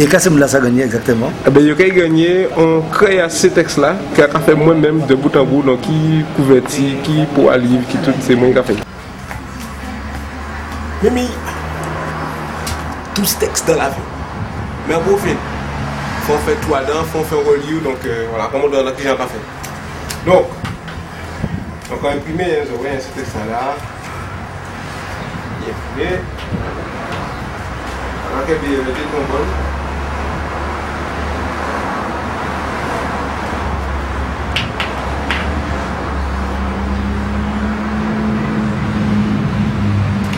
Et qu'est-ce que ça a gagné exactement Eh ben, yo kay gagné, on crée ce texte-là, qui a fait moi-même de bout en bout, donc qui couverti, qui pour un livre, qui tout, c'est moi qui a fait. Mimi, tout ce texte dans la vie. Mais pour fin, faut faire tout dedans, faut faire relieu, donc euh, voilà, comme on doit dans qui j'en fait. Donc, donc on imprimé, hein, je vois ce texte-là. Il est imprimé. Alors qu'elle est mettez le bonbon.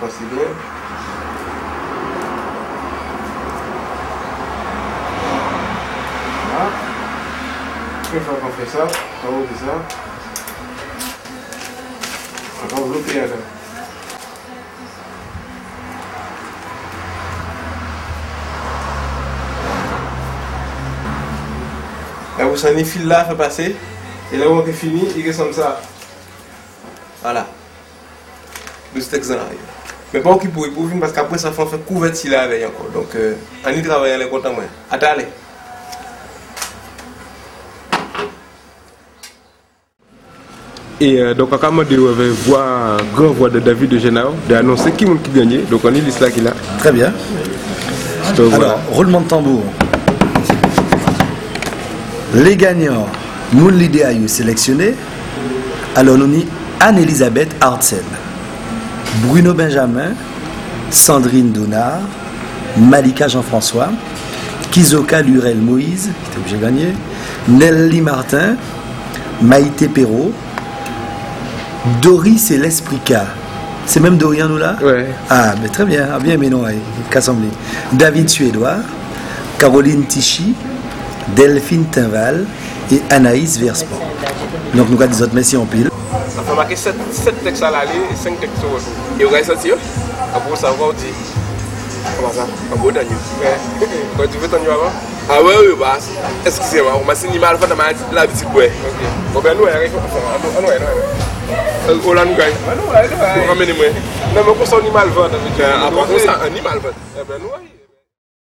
Passé bien. Voilà. Une qu'on fait ça, on va ouvrir ça. On va envelopper là. Là, vous là, fait passer. Et là, on est fini, il est comme ça. Voilà. Le texte là. Mais pas qui pour pour venir parce qu'après ça fait faire couverture là avec encore. Donc, euh, on y travaille les contents moins. Attendez. Et euh, donc, quand on avait voix, grand voix de David de Genao, d'annoncer qui qui gagnait. Donc, on est liste là qu'il a. Très bien. Donc, voilà. Alors, roulement de tambour. Les gagnants, nous l'idée à sélectionné. Alors, nous avons Anne-Elisabeth Hartzel, Bruno Benjamin, Sandrine Donard, Malika Jean-François, Kizoka Lurel Moïse, qui était obligé de gagner, Nelly Martin, Maïté Perrault, Doris et l'Esprica. C'est même Dorian nous là Ouais. Ah, mais très bien, ah, bien, mais non, qu'assemblée. David Suédois, Caroline Tichy, Delphine Tinval et Anaïs Versport. Donc nous avons des autres messieurs en pile. Ça fait marquer 7, textes à l'aller et 5 textes au retour. Et vous avez senti Après ça, on dit. Comment ça? Un beau Daniel. Quand tu veux ton numéro? Avant Ah ouais, oui, bah. Excusez-moi, on m'a signé mal, faut que la petite ouais. Ok. Bon, ben nous, on va faire. On va On l'a nous gagne. Ah non, ouais, ouais. Pour ramener moi. Non, mais on s'en animal vendre. Après ça, un animal vendre. Eh ben nous, oui.